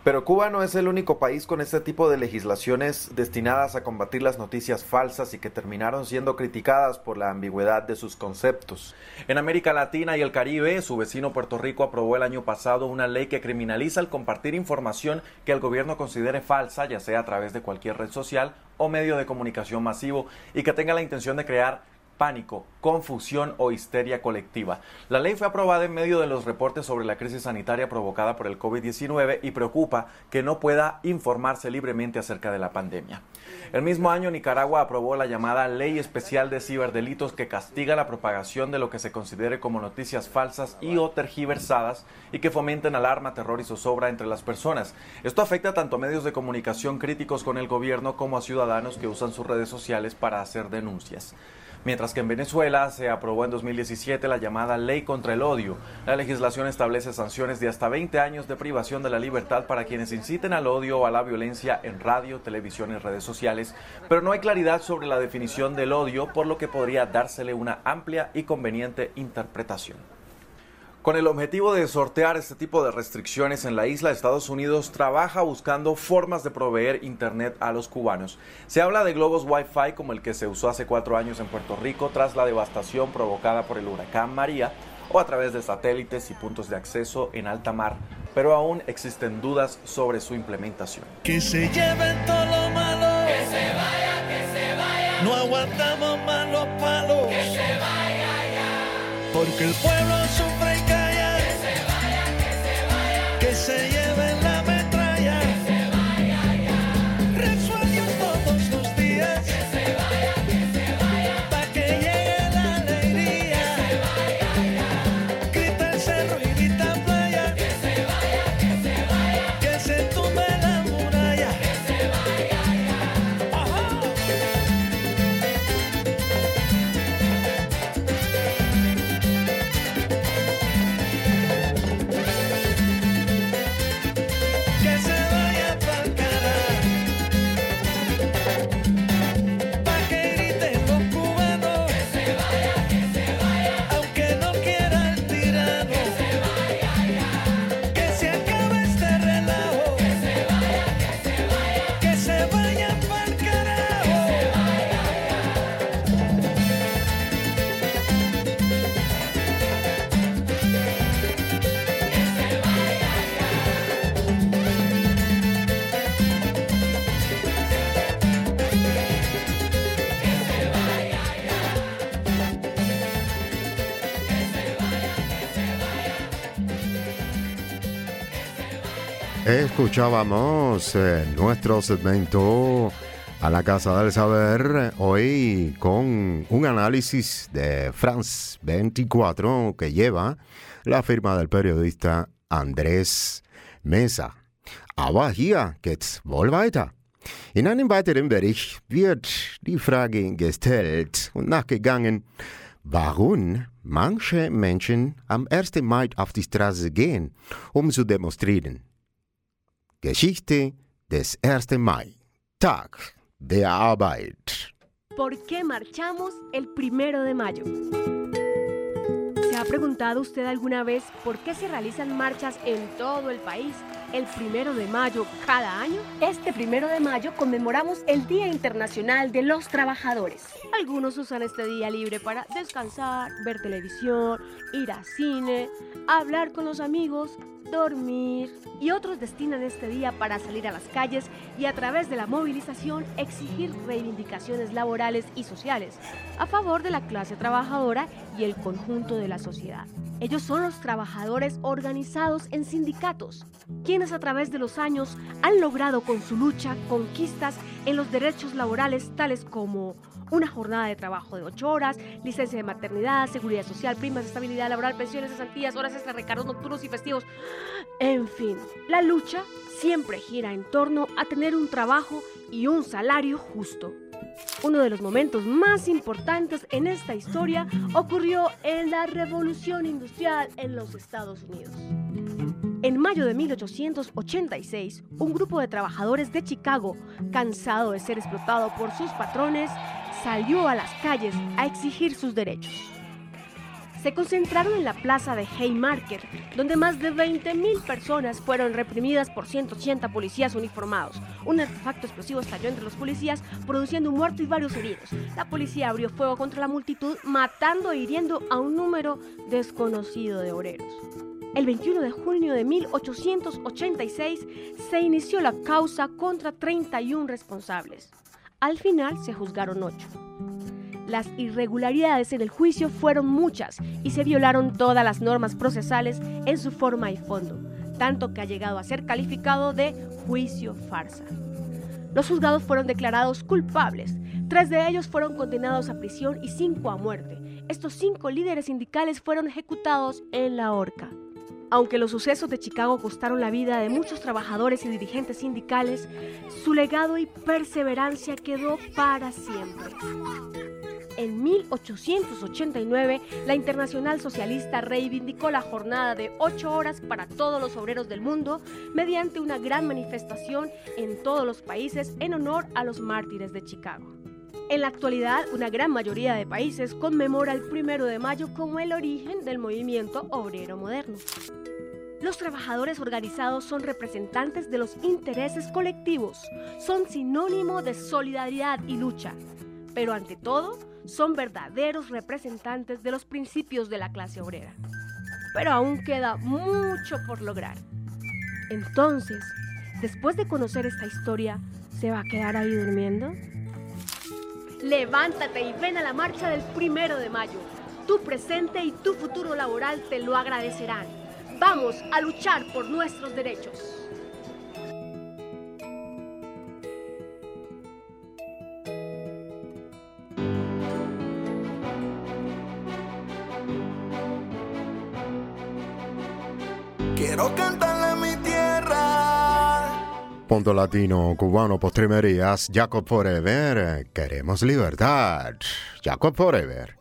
[SPEAKER 22] Pero Cuba no es el único país con este tipo de legislaciones destinadas a combatir las noticias falsas y que terminaron siendo criticadas por la ambigüedad de sus conceptos. En América Latina y el Caribe, su vecino Puerto Rico aprobó el año pasado una ley que criminaliza el compartir información que el gobierno considere falsa, ya sea a través de cualquier red social o medio de comunicación masivo, y que tenga la intención de crear pánico, confusión o histeria colectiva. La ley fue aprobada en medio de los reportes sobre la crisis sanitaria provocada por el COVID-19 y preocupa que no pueda informarse libremente acerca de la pandemia. El mismo año, Nicaragua aprobó la llamada Ley Especial de Ciberdelitos que castiga la propagación de lo que se considere como noticias falsas y o tergiversadas y que fomenten alarma, terror y zozobra entre las personas. Esto afecta tanto a medios de comunicación críticos con el gobierno como a ciudadanos que usan sus redes sociales para hacer denuncias. Mientras que en Venezuela se aprobó en 2017 la llamada Ley contra el Odio. La legislación establece sanciones de hasta 20 años de privación de la libertad para quienes inciten al odio o a la violencia en radio, televisión y redes sociales, pero no hay claridad sobre la definición del odio, por lo que podría dársele una amplia y conveniente interpretación. Con el objetivo de sortear este tipo de restricciones en la isla, Estados Unidos trabaja buscando formas de proveer Internet a los cubanos. Se habla de globos Wi-Fi como el que se usó hace cuatro años en Puerto Rico tras la devastación provocada por el huracán María o a través de satélites y puntos de acceso en alta mar, pero aún existen dudas sobre su implementación.
[SPEAKER 25] Que se lleven todo lo malo. Que se vaya, que se vaya. No aguantamos más los palos. Que se vaya ya. Porque el pueblo
[SPEAKER 5] Escuchábamos eh, nuestro segmento a la Casa del Saber hoy con un análisis de France 24 que lleva la firma del periodista Andrés Mesa. Aber hier geht's wohl weiter. In einem weiteren Bericht wird die Frage gestellt und nachgegangen, warum manche Menschen am 1. Mai auf die Straße gehen, um zu demonstrieren. Geschichte des 1. Mai, Tag der Arbeit.
[SPEAKER 26] ¿Por qué marchamos el primero de mayo? ¿Se ha preguntado usted alguna vez por qué se realizan marchas en todo el país el primero de mayo cada año? Este primero de mayo conmemoramos el Día Internacional de los Trabajadores. Algunos usan este día libre para descansar, ver televisión, ir al cine, hablar con los amigos, dormir y otros destinan este día para salir a las calles y a través de la movilización exigir reivindicaciones laborales y sociales a favor de la clase trabajadora y el conjunto de la sociedad. Ellos son los trabajadores organizados en sindicatos, quienes a través de los años han logrado con su lucha conquistas en los derechos laborales tales como una jornada de trabajo de 8 horas, licencia de maternidad, seguridad social, primas estabilidad laboral, pensiones, cesantías, horas extra, recargos nocturnos y festivos. En fin, la lucha siempre gira en torno a tener un trabajo y un salario justo. Uno de los momentos más importantes en esta historia ocurrió en la Revolución Industrial en los Estados Unidos. En mayo de 1886, un grupo de trabajadores de Chicago, cansado de ser explotado por sus patrones, salió a las calles a exigir sus derechos. Se concentraron en la plaza de Haymarket, donde más de 20.000 personas fueron reprimidas por 180 policías uniformados. Un artefacto explosivo estalló entre los policías, produciendo un muerto y varios heridos. La policía abrió fuego contra la multitud, matando e hiriendo a un número desconocido de obreros. El 21 de junio de 1886 se inició la causa contra 31 responsables. Al final se juzgaron 8. Las irregularidades en el juicio fueron muchas y se violaron todas las normas procesales en su forma y fondo, tanto que ha llegado a ser calificado de juicio farsa. Los juzgados fueron declarados culpables. Tres de ellos fueron condenados a prisión y cinco a muerte. Estos cinco líderes sindicales fueron ejecutados en la horca. Aunque los sucesos de Chicago costaron la vida de muchos trabajadores y dirigentes sindicales, su legado y perseverancia quedó para siempre. En 1889, la Internacional Socialista reivindicó la jornada de ocho horas para todos los obreros del mundo mediante una gran manifestación en todos los países en honor a los mártires de Chicago. En la actualidad, una gran mayoría de países conmemora el primero de mayo como el origen del movimiento obrero moderno. Los trabajadores organizados son representantes de los intereses colectivos, son sinónimo de solidaridad y lucha, pero ante todo, son verdaderos representantes de los principios de la clase obrera. Pero aún queda mucho por lograr. Entonces, después de conocer esta historia, ¿se va a quedar ahí durmiendo? Levántate y ven a la marcha del primero de mayo. Tu presente y tu futuro laboral te lo agradecerán. Vamos a luchar por nuestros derechos.
[SPEAKER 5] Quiero cantarle a mi tierra.
[SPEAKER 27] Punto latino, cubano, postremerías, Jacob Forever. Queremos libertad. Jacob Forever.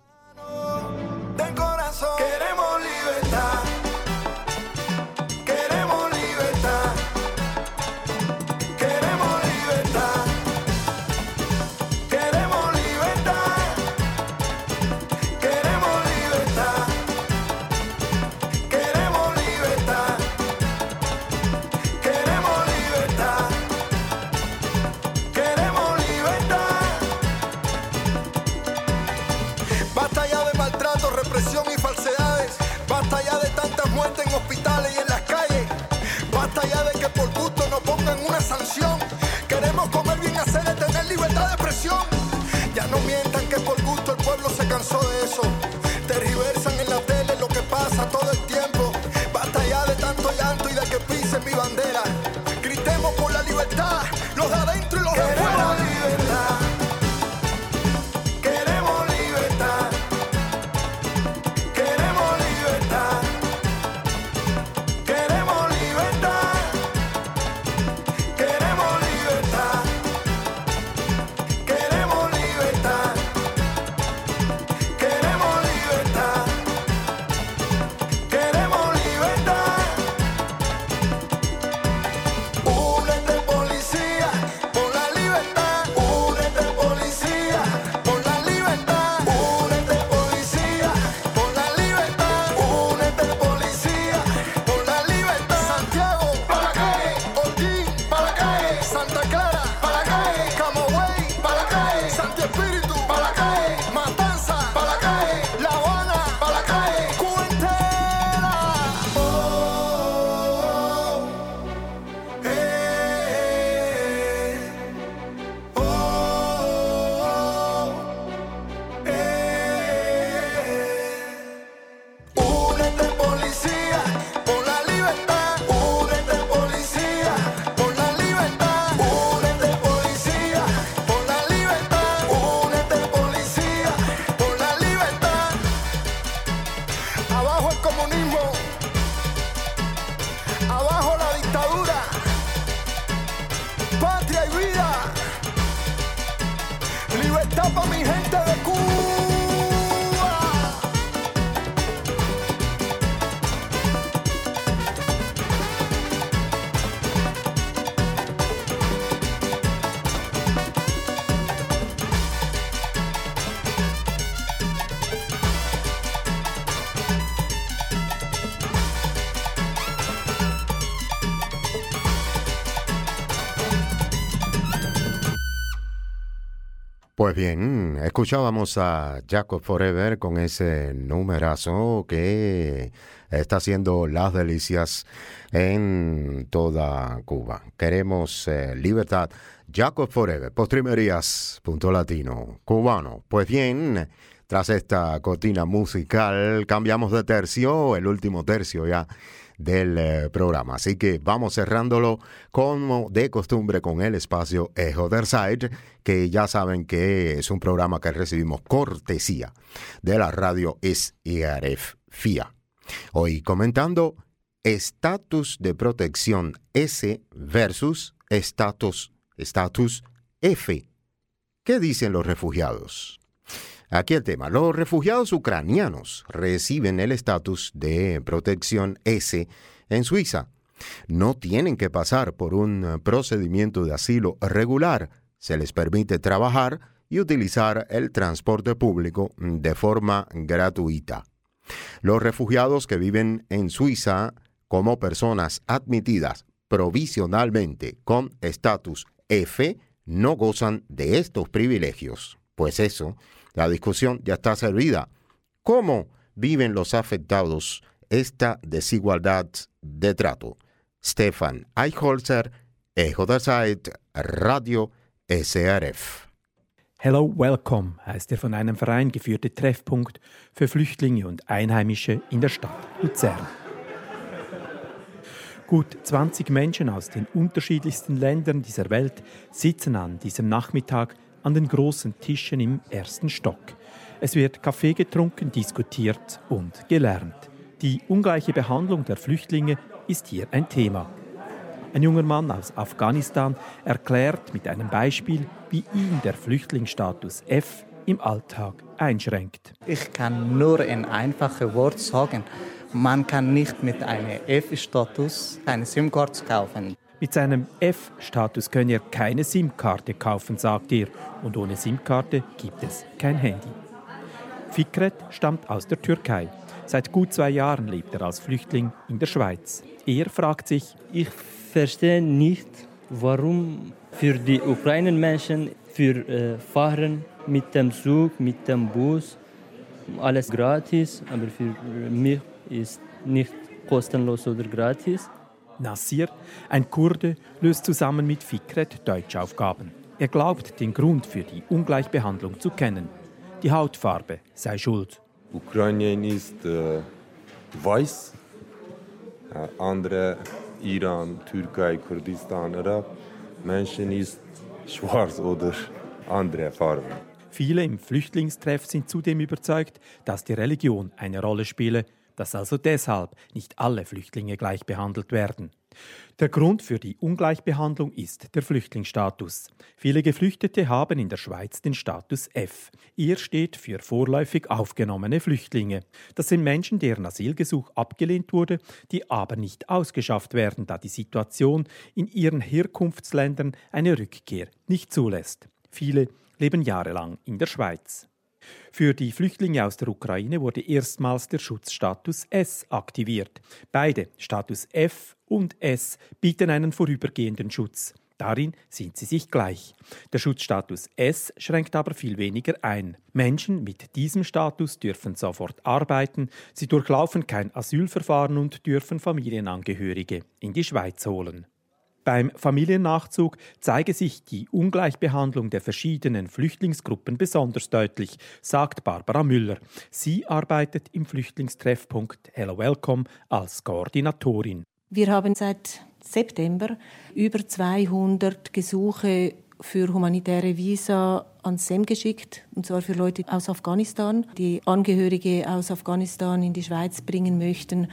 [SPEAKER 5] Bien,
[SPEAKER 27] escuchábamos a Jacob Forever con ese numerazo que
[SPEAKER 5] está haciendo las delicias en toda Cuba. Queremos eh, libertad. Jacob Forever, Postrimerías, punto latino, cubano. Pues bien, tras esta cortina musical, cambiamos de tercio, el último tercio ya del eh, programa. Así que vamos cerrándolo como de costumbre con el espacio Ejo der Side, que ya saben que es un programa que recibimos cortesía de la radio IRF FIA. Hoy comentando estatus de protección S versus estatus estatus F. ¿Qué dicen los refugiados? Aquí el tema. Los refugiados ucranianos reciben el estatus de protección S en Suiza. No tienen que pasar por un procedimiento de asilo regular. Se les permite trabajar y utilizar el transporte público de forma gratuita. Los refugiados que viven en Suiza como personas admitidas provisionalmente con estatus F no gozan de estos privilegios. Pues eso la discusión ya está servida. ¿Cómo viven los afectados esta desigualdad de trato? Stefan Eichholzer, Echo der Zeit, Radio SRF.
[SPEAKER 28] Hello, welcome heißt der von einem Verein geführte Treffpunkt für Flüchtlinge und Einheimische in der Stadt Luzern. Gut 20 Menschen aus den unterschiedlichsten Ländern dieser Welt sitzen an diesem Nachmittag an den großen Tischen im ersten Stock. Es wird Kaffee getrunken, diskutiert und gelernt. Die ungleiche Behandlung der Flüchtlinge ist hier ein Thema. Ein junger Mann aus Afghanistan erklärt mit einem Beispiel, wie ihn der Flüchtlingsstatus F im Alltag einschränkt.
[SPEAKER 29] Ich kann nur ein einfaches Wort sagen. Man kann nicht mit einem F-Status eine SIM-Karte kaufen.
[SPEAKER 28] Mit seinem F-Status könne er keine SIM-Karte kaufen, sagt er, und ohne SIM-Karte gibt es kein Handy. Fikret stammt aus der Türkei. Seit gut zwei Jahren lebt er als Flüchtling in der Schweiz. Er fragt sich,
[SPEAKER 30] ich verstehe nicht, warum für die ukrainischen Menschen für äh, Fahren mit dem Zug, mit dem Bus alles gratis, aber für mich ist nicht kostenlos oder gratis.
[SPEAKER 28] Nassir, ein Kurde, löst zusammen mit Fikret Deutschaufgaben. Er glaubt, den Grund für die Ungleichbehandlung zu kennen. Die Hautfarbe sei schuld.
[SPEAKER 31] Ukraine ist äh, weiß, äh, andere Iran, Türkei, Kurdistan, Arab. Menschen ist schwarz oder andere Farben.
[SPEAKER 28] Viele im Flüchtlingstreff sind zudem überzeugt, dass die Religion eine Rolle spiele dass also deshalb nicht alle Flüchtlinge gleich behandelt werden. Der Grund für die Ungleichbehandlung ist der Flüchtlingsstatus. Viele Geflüchtete haben in der Schweiz den Status F. Ihr steht für vorläufig aufgenommene Flüchtlinge. Das sind Menschen, deren Asylgesuch abgelehnt wurde, die aber nicht ausgeschafft werden, da die Situation in ihren Herkunftsländern eine Rückkehr nicht zulässt. Viele leben jahrelang in der Schweiz. Für die Flüchtlinge aus der Ukraine wurde erstmals der Schutzstatus S aktiviert. Beide, Status F und S, bieten einen vorübergehenden Schutz. Darin sind sie sich gleich. Der Schutzstatus S schränkt aber viel weniger ein. Menschen mit diesem Status dürfen sofort arbeiten, sie durchlaufen kein Asylverfahren und dürfen Familienangehörige in die Schweiz holen. Beim Familiennachzug zeige sich die Ungleichbehandlung der verschiedenen Flüchtlingsgruppen besonders deutlich, sagt Barbara Müller. Sie arbeitet im Flüchtlingstreffpunkt Hello Welcome als Koordinatorin.
[SPEAKER 32] Wir haben seit September über 200 Gesuche für humanitäre Visa ans SEM geschickt, und zwar für Leute aus Afghanistan, die Angehörige aus Afghanistan in die Schweiz bringen möchten.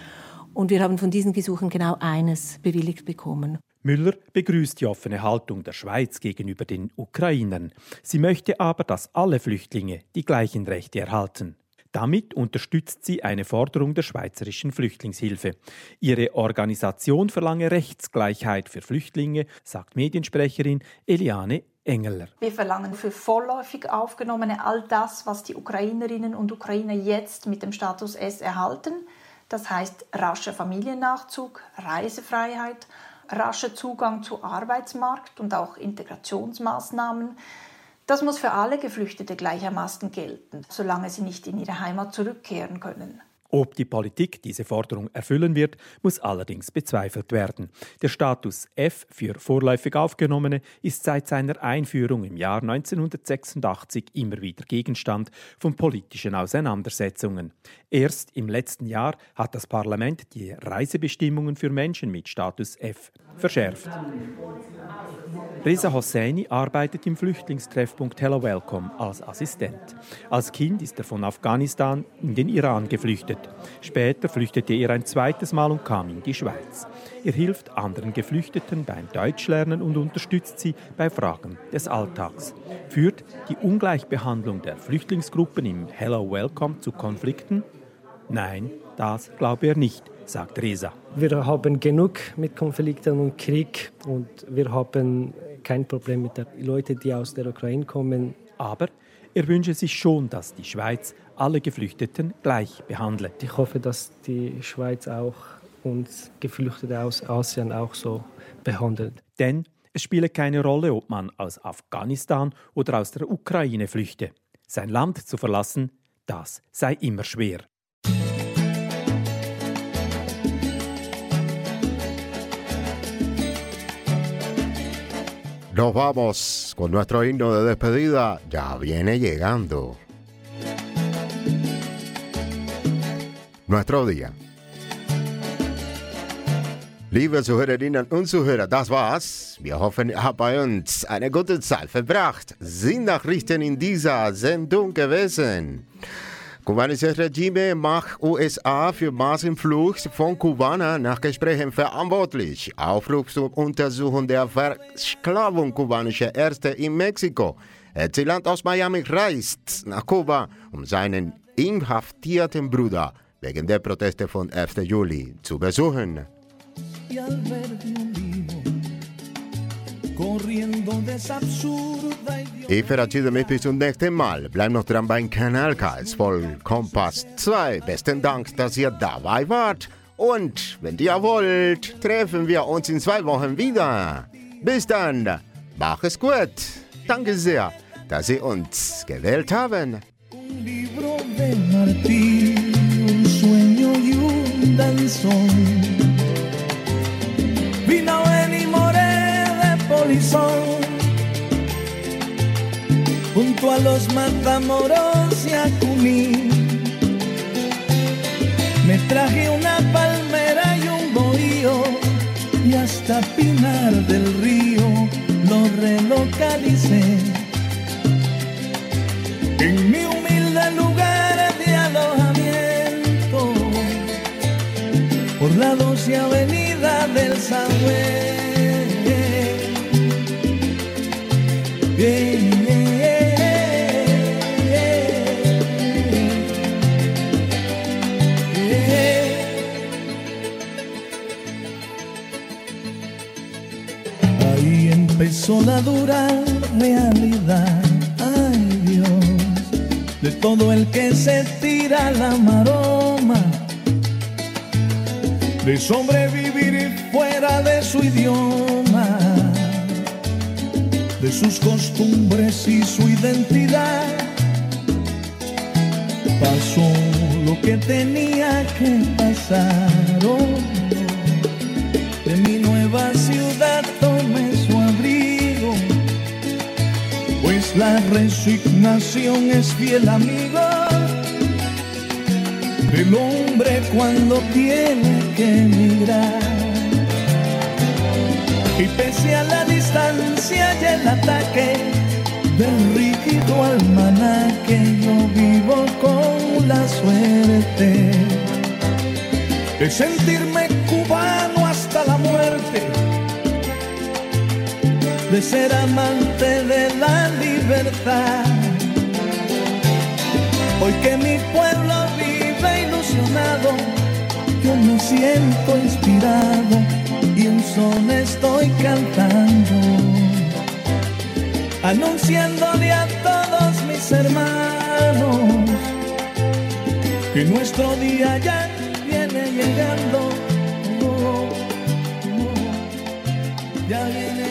[SPEAKER 32] Und wir haben von diesen Gesuchen genau eines bewilligt bekommen.
[SPEAKER 28] Müller begrüßt die offene Haltung der Schweiz gegenüber den Ukrainern. Sie möchte aber, dass alle Flüchtlinge die gleichen Rechte erhalten. Damit unterstützt sie eine Forderung der Schweizerischen Flüchtlingshilfe. Ihre Organisation verlange Rechtsgleichheit für Flüchtlinge, sagt Mediensprecherin Eliane Engeler.
[SPEAKER 33] Wir verlangen für vorläufig Aufgenommene all das, was die Ukrainerinnen und Ukrainer jetzt mit dem Status S erhalten. Das heißt rascher Familiennachzug, Reisefreiheit, rascher Zugang zu Arbeitsmarkt und auch Integrationsmaßnahmen. Das muss für alle Geflüchtete gleichermaßen gelten, solange sie nicht in ihre Heimat zurückkehren können.
[SPEAKER 28] Ob die Politik diese Forderung erfüllen wird, muss allerdings bezweifelt werden. Der Status F für vorläufig Aufgenommene ist seit seiner Einführung im Jahr 1986 immer wieder Gegenstand von politischen Auseinandersetzungen. Erst im letzten Jahr hat das Parlament die Reisebestimmungen für Menschen mit Status F verschärft. Reza Hosseini arbeitet im Flüchtlingstreffpunkt Hello Welcome als Assistent. Als Kind ist er von Afghanistan in den Iran geflüchtet. Später flüchtete er ein zweites Mal und kam in die Schweiz. Er hilft anderen Geflüchteten beim Deutschlernen und unterstützt sie bei Fragen des Alltags. Führt die Ungleichbehandlung der Flüchtlingsgruppen im Hello Welcome zu Konflikten? Nein, das glaube er nicht sagt Reza.
[SPEAKER 34] Wir haben genug mit Konflikten und Krieg und wir haben kein Problem mit den Leuten, die aus der Ukraine kommen.
[SPEAKER 28] Aber er wünsche sich schon, dass die Schweiz alle Geflüchteten gleich behandelt.
[SPEAKER 34] Ich hoffe, dass die Schweiz auch uns Geflüchtete aus Asien auch so behandelt.
[SPEAKER 28] Denn es spiele keine Rolle, ob man aus Afghanistan oder aus der Ukraine flüchte. Sein Land zu verlassen, das sei immer schwer.
[SPEAKER 5] Nos vamos con nuestro himno de despedida. Ya viene llegando. Nuestro día. Liebe Zuhörerinnen und Zuhörer, das war's. Wir hoffen, ihr habt bei uns eine gute Zeit verbracht. Sind Nachrichten in dieser Sendung gewesen. Kubanisches Regime macht USA für Massenflucht von Kubanern nach Gesprächen verantwortlich. Aufruf zur Untersuchung der Versklavung kubanischer Ärzte in Mexiko. Erzählant aus Miami reist nach Kuba, um seinen inhaftierten Bruder wegen der Proteste von 11. Juli zu besuchen. Ich verabschiede mich bis zum nächsten Mal. Bleibt noch dran beim Kanal K. Es voll Kompass 2. Besten Dank, dass ihr dabei wart. Und wenn ihr wollt, treffen wir uns in zwei Wochen wieder. Bis dann. Mach es gut. Danke sehr, dass Sie uns gewählt haben.
[SPEAKER 25] Danzón. Vino y moré de polizón. junto a los matamoros y a Cuní. Me traje una palmera y un bohío y hasta Pinar del Río lo relocalicé. En mi humilde lugar la 12 avenida del Sagüe. Yeah. empezó la dura realidad, ay Dios, de todo el que se tira la maroma, de sobrevivir fuera de su idioma, de sus costumbres y su identidad. Pasó lo que tenía que pasar. De mi nueva ciudad tomé su abrigo, pues la resignación es fiel amigo del hombre cuando tiene que emigrar. Y pese a la distancia y el ataque del rígido almanaque, yo vivo con la suerte de sentirme cubano hasta la muerte, de ser amante de la libertad. Hoy que mi pueblo yo me siento inspirado y un son estoy cantando, anunciándole a todos mis hermanos que nuestro día ya viene llegando. Oh, oh, ya viene